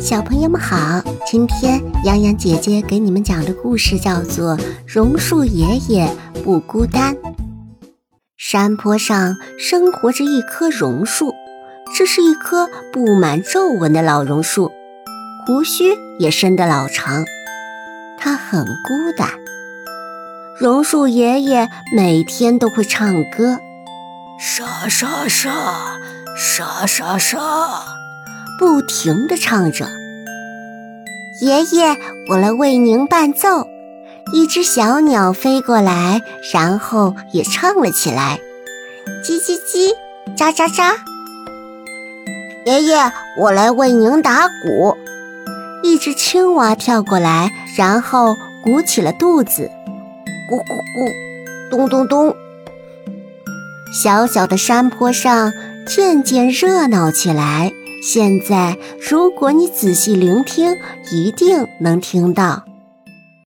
小朋友们好，今天洋洋姐姐给你们讲的故事叫做《榕树爷爷不孤单》。山坡上生活着一棵榕树，这是一棵布满皱纹的老榕树，胡须也伸得老长。它很孤单。榕树爷爷每天都会唱歌，沙沙沙，沙沙沙。不停地唱着，爷爷，我来为您伴奏。一只小鸟飞过来，然后也唱了起来，叽叽叽，喳喳喳。爷爷，我来为您打鼓。一只青蛙跳过来，然后鼓起了肚子，咕咕咕，咚咚咚。小小的山坡上渐渐热闹起来。现在，如果你仔细聆听，一定能听到。